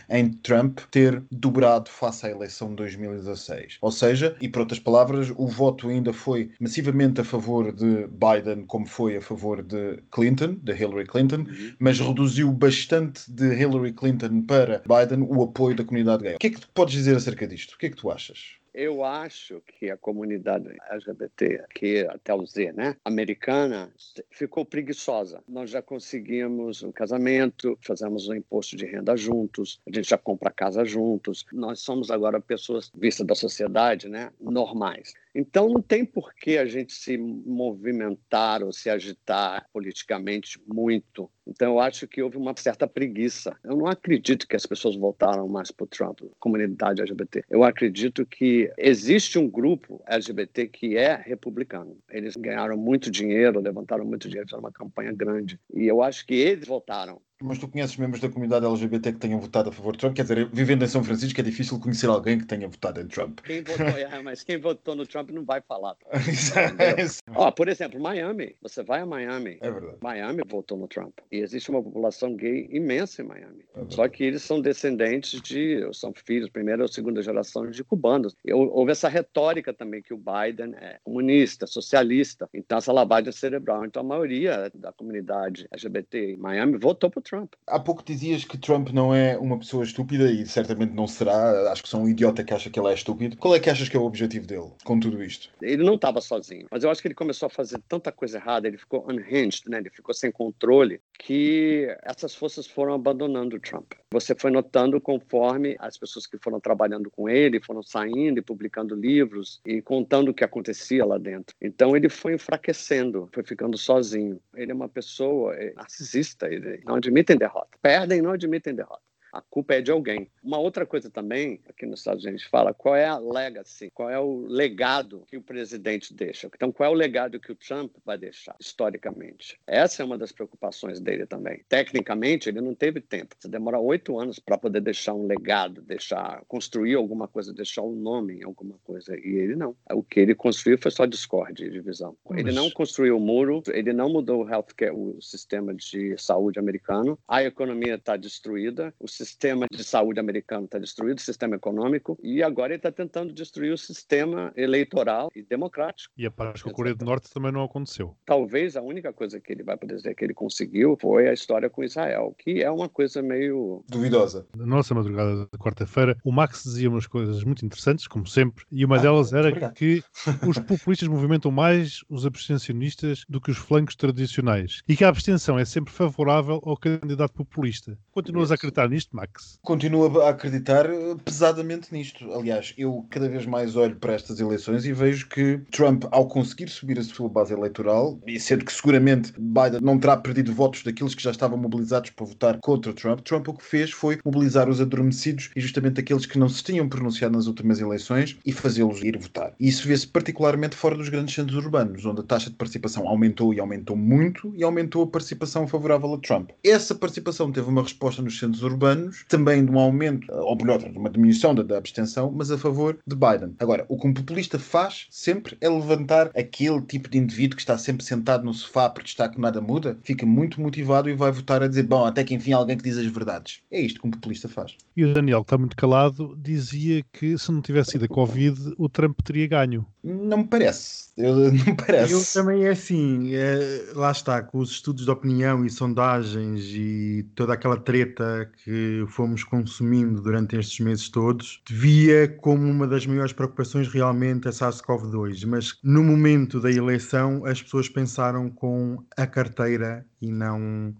em Trump ter dobrado face à eleição de 2016. Ou seja, e por outras palavras, o voto ainda foi massivamente a favor de Biden, como foi a favor de Clinton, de Hillary Clinton, mas reduziu bastante de Hillary Clinton para Biden o apoio da comunidade gay. O que é que tu podes dizer acerca disto? O que é que tu achas? Eu acho que a comunidade LGBT, que até o Z, né, americana, ficou preguiçosa. Nós já conseguimos um casamento, fazemos um imposto de renda juntos, a gente já compra casa juntos. Nós somos agora pessoas vistas da sociedade, né, normais. Então não tem por que a gente se movimentar ou se agitar politicamente muito. Então eu acho que houve uma certa preguiça. Eu não acredito que as pessoas voltaram mais para o Trump, comunidade LGBT. Eu acredito que existe um grupo LGBT que é republicano. Eles ganharam muito dinheiro, levantaram muito dinheiro, fizeram uma campanha grande. E eu acho que eles votaram mas tu conheces membros da comunidade LGBT que tenham votado a favor de Trump? Quer dizer, vivendo em São Francisco é difícil conhecer alguém que tenha votado em Trump. Quem votou, é, mas quem votou no Trump não vai falar. Ó, por exemplo, Miami. Você vai a Miami. É verdade. Miami votou no Trump. E existe uma população gay imensa em Miami. É Só que eles são descendentes de, são filhos, primeira ou segunda geração de cubanos. E houve essa retórica também que o Biden é comunista, socialista. Então, essa lavagem cerebral. Então, a maioria da comunidade LGBT em Miami votou Trump. Trump. Há pouco dizias que Trump não é uma pessoa estúpida e certamente não será. Acho que são um idiota que acha que ele é estúpido. Qual é que achas que é o objetivo dele com tudo isto? Ele não estava sozinho, mas eu acho que ele começou a fazer tanta coisa errada, ele ficou unhinged, né? ele ficou sem controle, que essas forças foram abandonando o Trump. Você foi notando conforme as pessoas que foram trabalhando com ele foram saindo e publicando livros e contando o que acontecia lá dentro. Então ele foi enfraquecendo, foi ficando sozinho. Ele é uma pessoa é, narcisista, ele não admite admitem derrota. Perdem não admitem derrota. A culpa é de alguém. Uma outra coisa também, aqui nos Estados Unidos, fala qual é a legacy, qual é o legado que o presidente deixa. Então, qual é o legado que o Trump vai deixar, historicamente? Essa é uma das preocupações dele também. Tecnicamente, ele não teve tempo. Você demora oito anos para poder deixar um legado, deixar, construir alguma coisa, deixar um nome em alguma coisa. E ele não. O que ele construiu foi só discórdia e divisão. Ele não construiu o muro, ele não mudou o healthcare, o sistema de saúde americano. A economia está destruída, o sistema de saúde americano está destruído, o sistema econômico, e agora ele está tentando destruir o sistema eleitoral e democrático. E a paz com a Coreia do Norte também não aconteceu. Talvez a única coisa que ele vai poder dizer que ele conseguiu foi a história com Israel, que é uma coisa meio duvidosa. Na nossa madrugada de quarta-feira, o Max dizia umas coisas muito interessantes, como sempre, e uma ah, delas era que os populistas movimentam mais os abstencionistas do que os flancos tradicionais e que a abstenção é sempre favorável ao candidato populista. Continuas Isso. a acreditar nisto? Max? Continuo a acreditar eh, pesadamente nisto. Aliás, eu cada vez mais olho para estas eleições e vejo que Trump, ao conseguir subir a sua base eleitoral, e sendo que seguramente Biden não terá perdido votos daqueles que já estavam mobilizados para votar contra Trump, Trump o que fez foi mobilizar os adormecidos e justamente aqueles que não se tinham pronunciado nas últimas eleições e fazê-los ir votar. E isso vê-se particularmente fora dos grandes centros urbanos, onde a taxa de participação aumentou e aumentou muito e aumentou a participação favorável a Trump. Essa participação teve uma resposta nos centros urbanos anos, também de um aumento, ou melhor, de uma diminuição da, da abstenção, mas a favor de Biden. Agora, o que um populista faz sempre é levantar aquele tipo de indivíduo que está sempre sentado no sofá porque está que nada muda, fica muito motivado e vai votar a dizer, bom, até que enfim alguém que diz as verdades. É isto que um populista faz. E o Daniel, que está muito calado, dizia que se não tivesse sido a Covid, o Trump teria ganho. Não me parece. Eu, não me parece. Eu também é assim, é, lá está, com os estudos de opinião e sondagens e toda aquela treta que fomos consumindo durante estes meses todos, via como uma das maiores preocupações realmente a SARS-CoV-2, mas no momento da eleição as pessoas pensaram com a carteira e não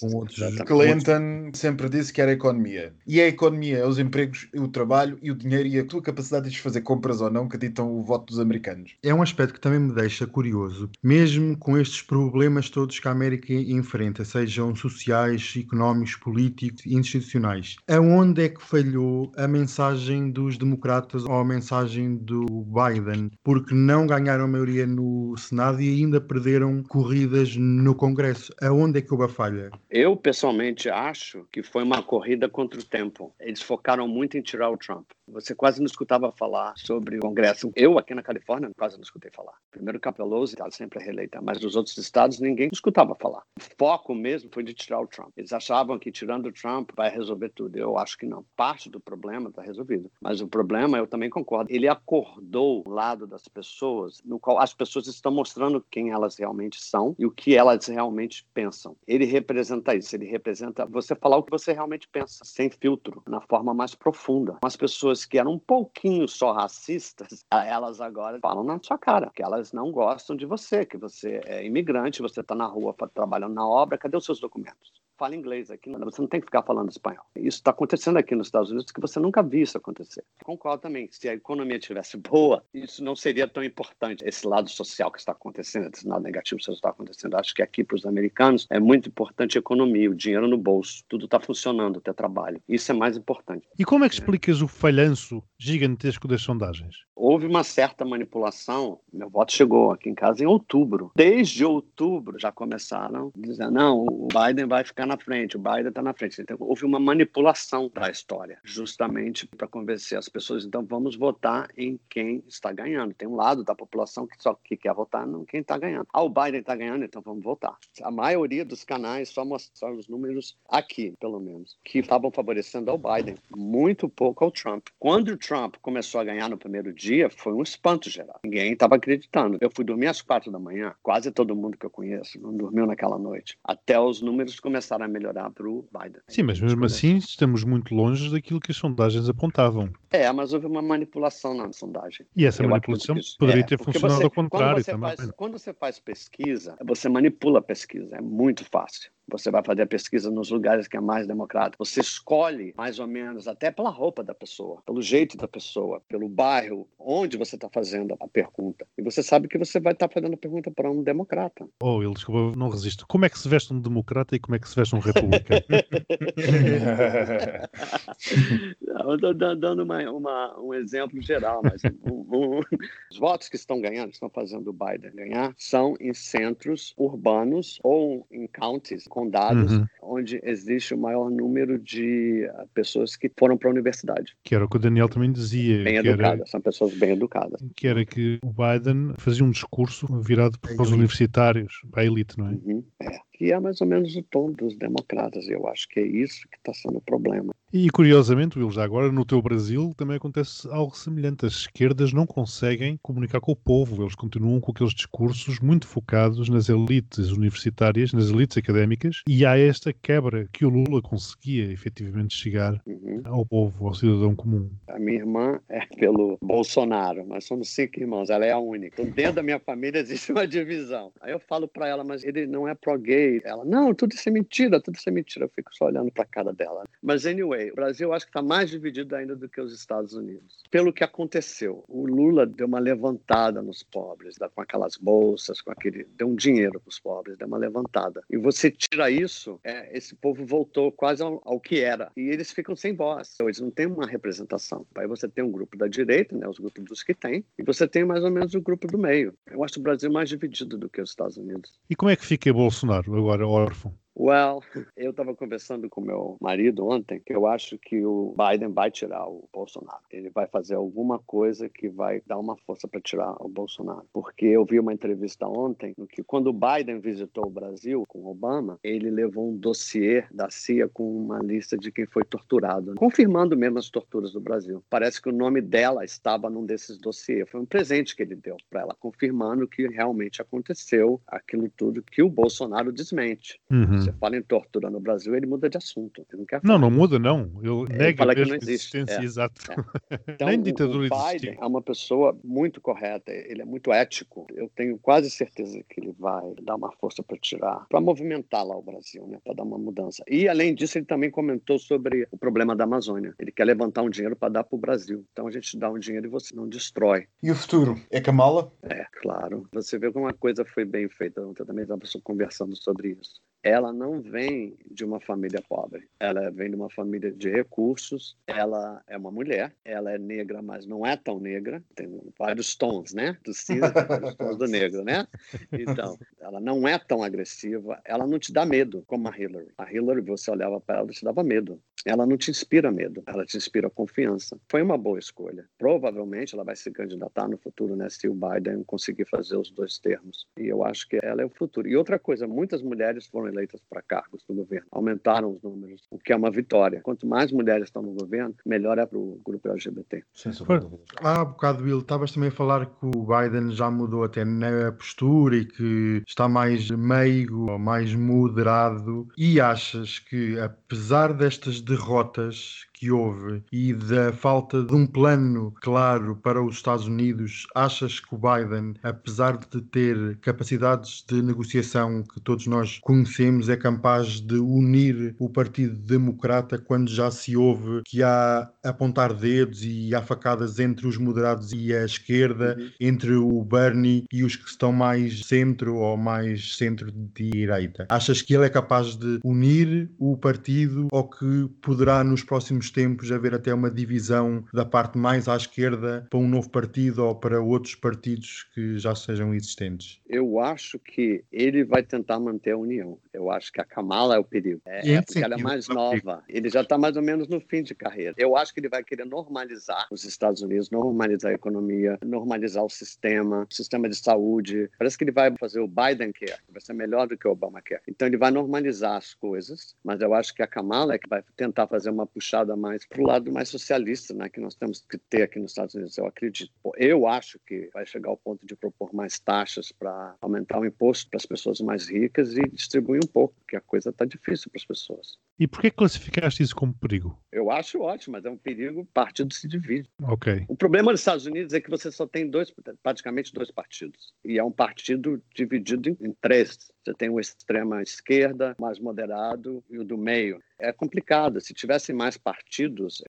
com outros. Clinton sempre disse que era a economia. E a economia é os empregos, o trabalho e o dinheiro e a tua capacidade de fazer compras ou não que ditam o voto dos americanos. É um aspecto que também me deixa curioso, mesmo com estes problemas todos que a América enfrenta, sejam sociais, económicos, políticos e institucionais. Aonde é que falhou a mensagem dos democratas ou a mensagem do Biden? Porque não ganharam a maioria no Senado e ainda perderam corridas no Congresso aonde é que houve a falha? Eu, pessoalmente, acho que foi uma corrida contra o tempo. Eles focaram muito em tirar o Trump. Você quase não escutava falar sobre o Congresso. Eu, aqui na Califórnia, quase não escutei falar. Primeiro, Pelosi está sempre reeleita, mas dos outros estados ninguém escutava falar. O foco mesmo foi de tirar o Trump. Eles achavam que tirando o Trump vai resolver tudo. Eu acho que não. Parte do problema está resolvido. Mas o problema, eu também concordo, ele acordou o lado das pessoas, no qual as pessoas estão mostrando quem elas realmente são e o que elas realmente pensam. Ele representa isso. Ele representa você falar o que você realmente pensa, sem filtro, na forma mais profunda. As pessoas pessoas que eram um pouquinho só racistas, elas agora falam na sua cara que elas não gostam de você, que você é imigrante, você está na rua trabalhando na obra, cadê os seus documentos? Fala inglês aqui, você não tem que ficar falando espanhol. Isso está acontecendo aqui nos Estados Unidos que você nunca viu isso acontecer. Concordo também, se a economia estivesse boa, isso não seria tão importante. Esse lado social que está acontecendo, esse lado negativo que está acontecendo. Acho que aqui para os americanos é muito importante a economia, o dinheiro no bolso, tudo está funcionando, ter trabalho. Isso é mais importante. E como é que explicas o falhanço gigantesco das sondagens? Houve uma certa manipulação. Meu voto chegou aqui em casa em outubro. Desde outubro já começaram a dizer: não, o Biden vai ficar na frente, o Biden está na frente. Então, houve uma manipulação da história, justamente para convencer as pessoas. Então, vamos votar em quem está ganhando. Tem um lado da população que só que quer votar em quem está ganhando. Ah, o Biden está ganhando, então vamos votar. A maioria dos canais só mostraram os números aqui, pelo menos, que estavam favorecendo ao Biden, muito pouco ao Trump. Quando o Trump começou a ganhar no primeiro dia, foi um espanto geral. Ninguém estava acreditando. Eu fui dormir às quatro da manhã, quase todo mundo que eu conheço não dormiu naquela noite, até os números começaram a melhorar para o Biden. Sim, mas mesmo assim estamos muito longe daquilo que as sondagens apontavam. É, mas houve uma manipulação na sondagem. E essa eu manipulação poderia é, ter funcionado você, ao contrário quando também. Faz, quando você faz pesquisa, você manipula a pesquisa, é muito fácil. Você vai fazer a pesquisa nos lugares que é mais democrático. Você escolhe mais ou menos até pela roupa da pessoa, pelo jeito da pessoa, pelo bairro, onde você está fazendo a pergunta. E você sabe que você vai estar tá fazendo a pergunta para um democrata. Oh, ele desculpa, não resisto. Como é que se veste um democrata e como é que se veste um republicano? Estou dando uma, uma, um exemplo geral, mas um, um, os votos que estão ganhando, que estão fazendo o Biden ganhar, são em centros urbanos ou em counties condados uhum. onde existe o maior número de ah, pessoas que foram para a universidade. Que era o que o Daniel também dizia. Bem educadas, era, são pessoas bem educadas. Que era que o Biden fazia um discurso virado para os universitários, para a elite, não é? Uhum. É que é mais ou menos o tom dos democratas. Eu acho que é isso que está sendo o problema. E curiosamente, Will, já agora no teu Brasil também acontece algo semelhante. As esquerdas não conseguem comunicar com o povo, eles continuam com aqueles discursos muito focados nas elites universitárias, nas elites académicas, e há esta quebra que o Lula conseguia efetivamente chegar uhum. ao povo, ao cidadão comum. A minha irmã é pelo Bolsonaro, nós somos cinco irmãos, ela é a única. Então, dentro da minha família existe uma divisão. Aí eu falo para ela, mas ele não é pró-gay. Ela, não, tudo isso é mentira, tudo isso é mentira. Eu fico só olhando para a cara dela. Mas, anyway, o Brasil acho que está mais dividido ainda do que os Estados Unidos. Pelo que aconteceu, o Lula deu uma levantada nos pobres, com aquelas bolsas, com aquele, deu um dinheiro para os pobres, deu uma levantada. E você tira isso, é, esse povo voltou quase ao, ao, que era. E eles ficam sem voz. Eles não têm uma representação. Aí você tem um grupo da direita, né, os grupos dos que tem, e você tem mais ou menos o grupo do meio. Eu acho o Brasil mais dividido do que os Estados Unidos. E como é que fica Bolsonaro agora órfão? Well, eu estava conversando com meu marido ontem que eu acho que o Biden vai tirar o Bolsonaro. Ele vai fazer alguma coisa que vai dar uma força para tirar o Bolsonaro. Porque eu vi uma entrevista ontem no que quando o Biden visitou o Brasil com Obama, ele levou um dossiê da CIA com uma lista de quem foi torturado, confirmando mesmo as torturas do Brasil. Parece que o nome dela estava num desses dossiês. Foi um presente que ele deu para ela, confirmando que realmente aconteceu aquilo tudo que o Bolsonaro desmente. Uhum. Você fala em tortura no Brasil, ele muda de assunto. Ele não, quer não, não muda, não. Ele ele nega fala que não existe. existência, É. exato. É. Então, Nem o- ditadura o Biden existiu. é uma pessoa muito correta, ele é muito ético. Eu tenho quase certeza que ele vai dar uma força para tirar, para movimentar lá o Brasil, né, para dar uma mudança. E além disso, ele também comentou sobre o problema da Amazônia. Ele quer levantar um dinheiro para dar para o Brasil. Então a gente dá um dinheiro e você não destrói. E o futuro? É Kamala? É, claro. Você vê como uma coisa foi bem feita. Ontem também estava conversando sobre isso. Ela não vem de uma família pobre. Ela vem de uma família de recursos. Ela é uma mulher. Ela é negra, mas não é tão negra. Tem vários tons, né? Do cinza, tem vários tons do negro, né? Então, ela não é tão agressiva. Ela não te dá medo, como a Hillary. A Hillary, você olhava para ela e te dava medo. Ela não te inspira medo, ela te inspira confiança. Foi uma boa escolha. Provavelmente ela vai se candidatar no futuro, né, se o Biden conseguir fazer os dois termos. E eu acho que ela é o futuro. E outra coisa, muitas mulheres foram eleitas para cargos do governo, aumentaram os números, o que é uma vitória. Quanto mais mulheres estão no governo, melhor é para o grupo LGBT. De dúvidas. Há bocado, Will, estavas também a falar que o Biden já mudou até na postura e que está mais meigo, mais moderado. E achas que, apesar destas derrotas que houve e da falta de um plano claro para os Estados Unidos, achas que o Biden, apesar de ter capacidades de negociação que todos nós conhecemos, é capaz de unir o Partido Democrata quando já se ouve que há apontar dedos e há facadas entre os moderados e a esquerda, Uhum. entre o Bernie e os que estão mais centro ou mais centro-direita? Achas que ele é capaz de unir o partido ou que poderá nos próximos tempos haver até uma divisão da parte mais à esquerda para um novo partido ou para outros partidos que já sejam existentes? Eu acho que ele vai tentar manter a união. Eu acho que a Kamala é o perigo. É, é porque ela é mais nova. Ele já está mais ou menos no fim de carreira. Eu acho que ele vai querer normalizar os Estados Unidos, normalizar a economia, normalizar o sistema, o sistema de saúde. Parece que ele vai fazer o Biden Care, que vai ser melhor do que o Obama Care. Então ele vai normalizar as coisas, mas eu acho que a Kamala é que vai tentar fazer uma puxada mais para o lado mais socialista, né, que nós temos que ter aqui nos Estados Unidos. Eu acredito. Eu acho que vai chegar ao ponto de propor mais taxas para aumentar o imposto para as pessoas mais ricas e distribuir um pouco, porque a coisa está difícil para as pessoas. E porquê classificaste isso como perigo? Eu acho ótimo, mas é um perigo, o partido se divide. Ok. O problema dos Estados Unidos é que você só tem dois, praticamente dois partidos. E é um partido dividido em, três. Você tem o extrema esquerda, mais moderado e o do meio. É complicado. Se tivessem mais partidos,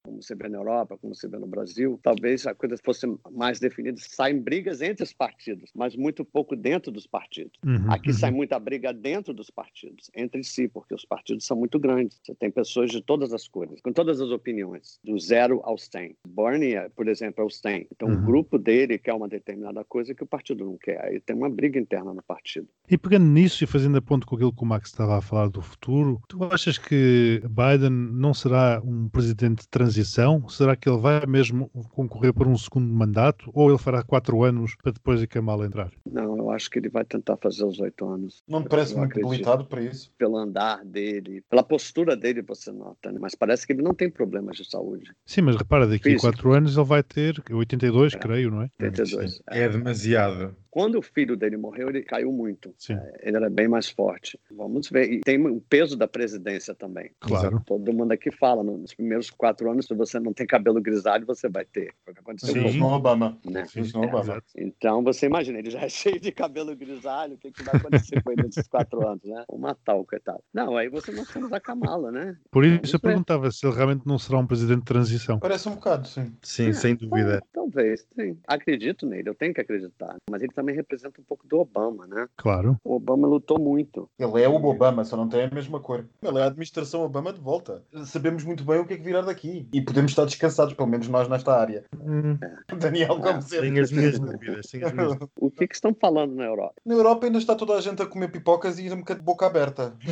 como você vê na Europa, como você vê no Brasil, talvez a coisa fosse mais definida. Saem brigas entre os partidos, mas muito pouco dentro dos partidos. Uhum, Aqui uhum. sai muita briga dentro dos partidos, entre si, porque os partidos são muito grandes. Você tem pessoas de todas as cores, com todas as opiniões, do zero ao 100. Bernie, é, por exemplo, é o 100. Então, Uhum. o grupo dele quer uma determinada coisa que o partido não quer. Aí tem uma briga interna no partido. E pegando nisso e fazendo a ponto com aquilo que o Max estava a falar do futuro, tu achas que Biden não será um presidente de transição? Será que ele vai mesmo concorrer por um segundo mandato? Ou ele fará quatro anos para depois a Kamala entrar? Não, eu acho que ele vai tentar fazer os oito anos. Não te parece Eu muito debilitado para isso? Pelo andar dele, pela postura dele, você nota, né? Mas parece que ele não tem problemas de saúde. Sim, mas repara, daqui a quatro anos ele vai ter 82, creio, não é? 82. É demasiado. Quando o filho dele morreu, ele caiu muito. Sim. Ele era bem mais forte. Vamos ver. E tem o peso da presidência também. Claro. Todo mundo aqui fala, nos primeiros quatro anos, se você não tem cabelo grisalho, você vai ter. Foi o que aconteceu Sim. com no Obama. né? Isso no Obama. Então, você imagina, ele já é cheio de cabelo grisalho, o que, que vai acontecer com ele nesses quatro anos, né? Vou matar o coitado. Não, aí você não temos a Kamala, né? Por isso Vamos eu ver. perguntava se ele realmente não será um presidente de transição. Parece um bocado, sim. Sim, sem dúvida. Tal- Talvez, sim. Acredito nele, eu tenho que acreditar. Mas ele também representa um pouco do Obama, né? Claro. O Obama lutou muito. Ele é o Obama, só não tem a mesma cor. Ele é a administração Obama de volta. Sabemos muito bem o que é que virá daqui. E podemos estar descansados, pelo menos nós nesta área. Hum, Daniel, como sempre. tenho as minhas dúvidas. O que, que estão falando na Europa? Na Europa ainda está toda a gente a comer pipocas e ir um bocado de boca aberta.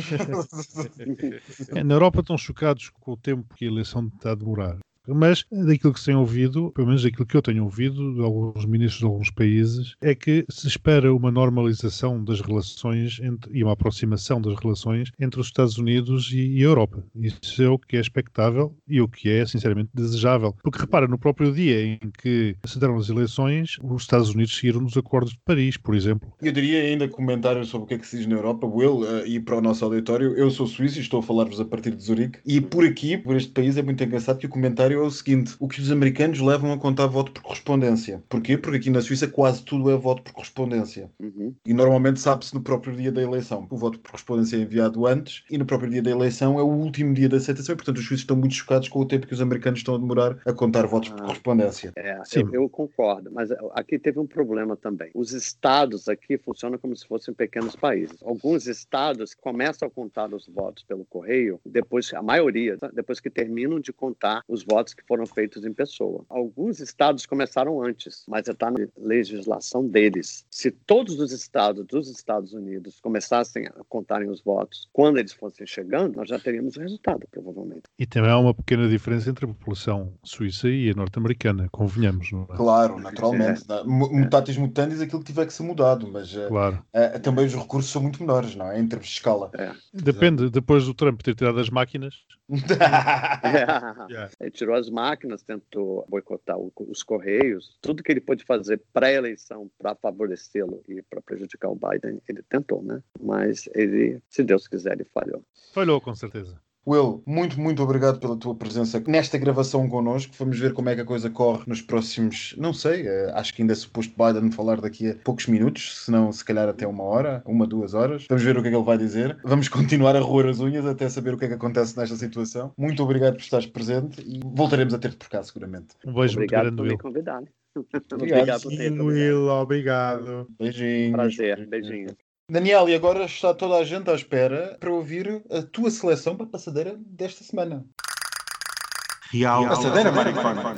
É, Na Europa estão chocados com o tempo que a eleição está a demorar. Mas daquilo que se tem ouvido, pelo menos daquilo que eu tenho ouvido de alguns ministros de alguns países, é que se espera uma normalização das relações entre, e uma aproximação das relações entre os Estados Unidos e, e a Europa. Isso é o que é expectável e o que é, sinceramente, desejável. Porque repara, no próprio dia em que se deram as eleições, os Estados Unidos seguiram nos acordos de Paris, por exemplo. Eu diria ainda comentários sobre o que é que se diz na Europa. Will, eh, e para o nosso auditório, eu sou suíço e estou a falar-vos a partir de Zurique. E por aqui, por este país, é muito engraçado que o comentário é o seguinte: o que os americanos levam a contar voto por correspondência. Porquê? Porque aqui na Suíça quase tudo é voto por correspondência. Uhum. E normalmente sabe-se no próprio dia da eleição. O voto por correspondência é enviado antes e no próprio dia da eleição é o último dia da aceitação. E, portanto, os suíços estão muito chocados com o tempo que os americanos estão a demorar a contar votos por Ah. correspondência. É, Sim. eu, eu concordo, mas aqui teve um problema também. Os estados aqui funcionam como se fossem pequenos países. Alguns estados começam a contar os votos pelo correio, depois a maioria, depois que terminam de contar os votos que foram feitos em pessoa. Alguns estados começaram antes, mas está na legislação deles. Se todos os estados dos Estados Unidos começassem a contarem os votos quando eles fossem chegando, nós já teríamos o resultado, provavelmente. E também há uma pequena diferença entre a população suíça e a norte-americana, convenhamos, não é? Claro, naturalmente. né? Mu- Mutatis mutandis aquilo que tiver que ser mudado, mas eh, Claro. eh, também os recursos são muito menores, não é? Em termos de escala. Depende, depois do Trump ter tirado as máquinas, Yeah. Ele tirou as máquinas, tentou boicotar o- os correios, tudo que ele pôde fazer pré-eleição para favorecê-lo e para prejudicar o Biden, ele tentou, né? Mas ele, se Deus quiser, ele falhou. falhou com certeza. Will, muito, muito obrigado pela tua presença nesta gravação connosco. Vamos ver como é que a coisa corre nos próximos, não sei, eh, acho que ainda é suposto Biden falar daqui a poucos minutos, se não, se calhar até uma hora, uma, duas horas. Vamos ver o que é que ele vai dizer. Vamos continuar a roer as unhas até saber o que é que acontece nesta situação. Muito obrigado por estares presente e voltaremos a ter-te por cá, seguramente. Um beijo Obrigado muito por grande, me Will. convidar. Obrigado, por ter. Sim, obrigado. Will, obrigado. Beijinhos. Prazer, beijinho. Daniel, e agora está toda a gente à espera para ouvir a tua seleção para a passadeira desta semana. Real. Passadeira, Maricona.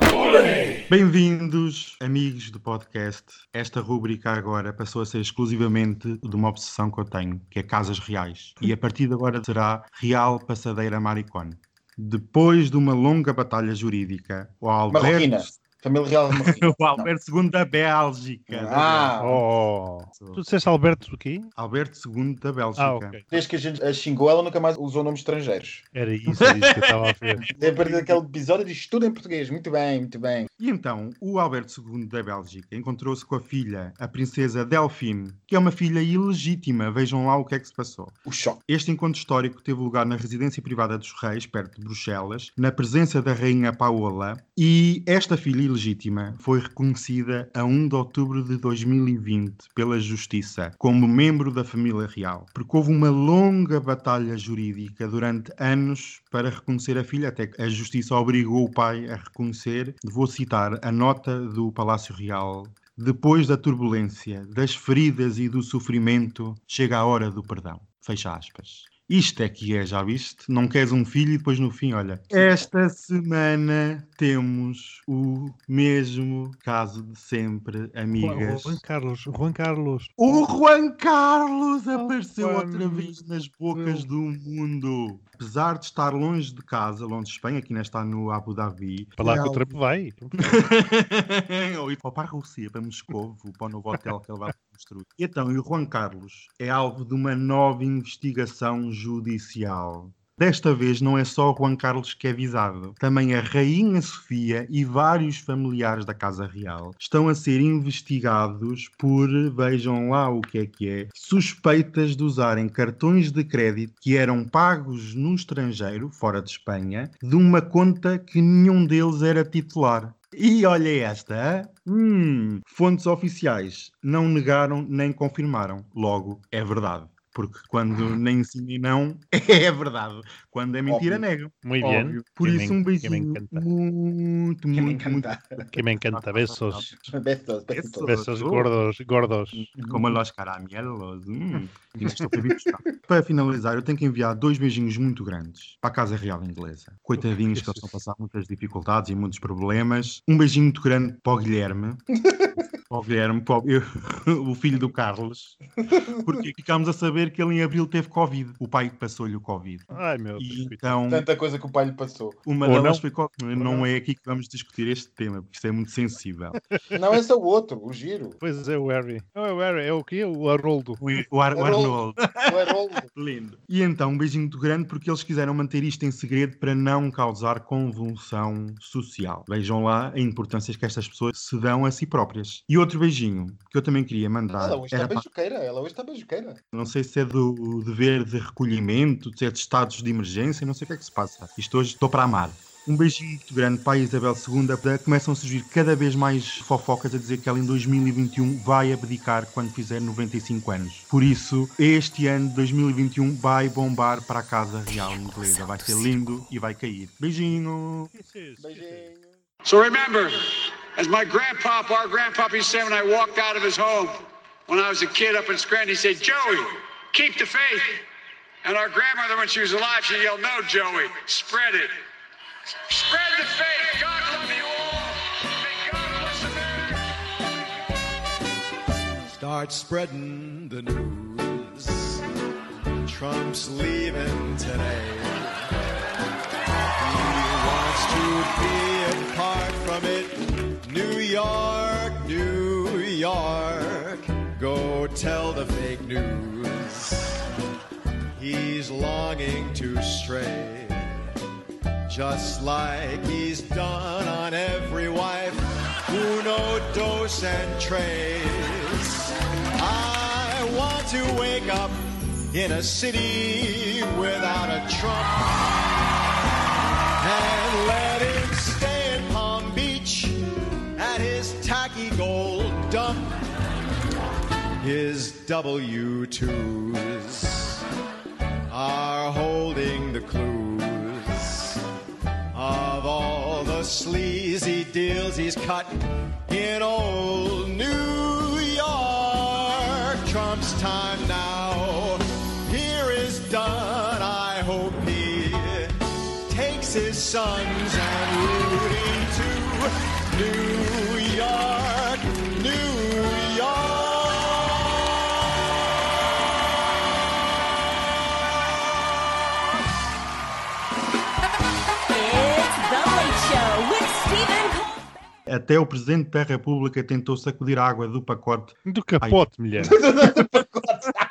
Bem-vindos, amigos do podcast. Esta rúbrica agora passou a ser exclusivamente de uma obsessão que eu tenho, que é casas reais. E a partir de agora será Real Passadeira Maricone. Depois de uma longa batalha jurídica, o Marroquina. Alberto, Família Real o Alberto II da Bélgica. Ah, Oh, tu disseste Alberto do quê? Alberto II da Bélgica. Ah, ok. desde que a gente a xingou, ela nunca mais usou nomes estrangeiros. Era isso, era isso que eu estava a ver. A partir daquele episódio diz tudo em português. Muito bem, muito bem. E então, o Alberto II da Bélgica encontrou-se com a filha, a princesa Delphine, que é uma filha ilegítima. Vejam lá o que é que se passou. O choque. Este encontro histórico teve lugar na residência privada dos reis, perto de Bruxelas, na presença da rainha Paola, e esta filha ilegítima foi reconhecida a 1 de outubro de 2020 pela Justiça como membro da família real, porque houve uma longa batalha jurídica durante anos para reconhecer a filha, até que a Justiça obrigou o pai a reconhecer. Vou citar a nota do Palácio Real depois da turbulência, das feridas e do sofrimento, chega a hora do perdão. Fecha aspas. Isto é que é, já viste? Não queres um filho e depois no fim, olha. Esta semana temos o mesmo caso de sempre, amigas. Juan Carlos, Juan Carlos. O Juan Carlos apareceu Juan. outra vez nas bocas do mundo. Apesar de estar longe de casa, longe de Espanha, que ainda está no Abu Dhabi. Para lá é que o Trump vai. Ou ir para a Rússia, para Moscou, para o novo hotel que ele vai construir. Então, e o Juan Carlos é alvo de uma nova investigação judicial. Desta vez não é só o Juan Carlos que é visado. Também a Rainha Sofia e vários familiares da Casa Real estão a ser investigados por, vejam lá o que é que é, suspeitas de usarem cartões de crédito que eram pagos no estrangeiro, fora de Espanha, de uma conta que nenhum deles era titular. E olha esta, hum, fontes oficiais não negaram nem confirmaram. Logo, é verdade. Porque quando nem sim nem não, é verdade. Quando é mentira, negam. Muito bem. Óbvio. Por Que isso, me- um que me beijinho encanta. muito, Que me muito, muito. encanta. Que me encanta. Besos. Besos, besos. Besos gordos, gordos. Como los caramelos. Hum, buscar. Para finalizar, eu tenho que enviar dois beijinhos muito grandes para a Casa Real Inglesa. Coitadinhos que eles estão a passar muitas dificuldades e muitos problemas. Um beijinho muito grande para o Guilherme. Para o Guilherme, filho do Carlos. Porque ficámos a saber que ele em abril teve Covid. O pai passou-lhe o Covid. Ai meu Deus. então, Tanta coisa que o pai lhe passou. uma Ou delas não. foi Covid. Não é aqui que vamos discutir este tema, porque isto é muito sensível. Não, esse é o outro, o giro. Pois é o Harry. Não é o Harry, é o quê? O Haroldo. O, o, Ar- o Arnold. O Haroldo. Lindo. E então, um beijinho muito grande porque eles quiseram manter isto em segredo para não causar convulsão social. Vejam lá a importância que estas pessoas se dão a si próprias. E outro beijinho que eu também queria mandar. Ela hoje está beijoqueira. Ela hoje está beijoqueira. não sei se é do dever de recolhimento, se é de estados de emergência, não sei o que é que se passa. Isto hoje estou para amar. Um beijinho muito grande para a Isabel II. Começam a surgir cada vez mais fofocas a dizer que ela em 2021 vai abdicar quando fizer 95 anos. Por isso, este ano de 2021 vai bombar para a Casa Real Inglesa. Vai ser lindo e vai cair. Beijinho! Beijinho. So remember, as my grandpop, our used to say when I walked out of his home when I was a kid up in Scranton, he said, Joey, keep the faith. And our grandmother, when she was alive, she yelled, No, Joey, spread it. Spread the faith. God love you all. May God bless America. Start spreading the news. Trump's leaving today. He wants to be apart from New York, New York. Go tell the fake news. He's longing to stray. Just like he's done on every wife. Uno, dos, and tres. I want to wake up in a city without a Trump his W 2s are holding the clues of all the sleazy deals he's cut in old New York. Trump's time now. Here is done. I hope he takes his sons and Rudy to New Até o Presidente da República tentou sacudir a água do pacote. Do capote, mulher.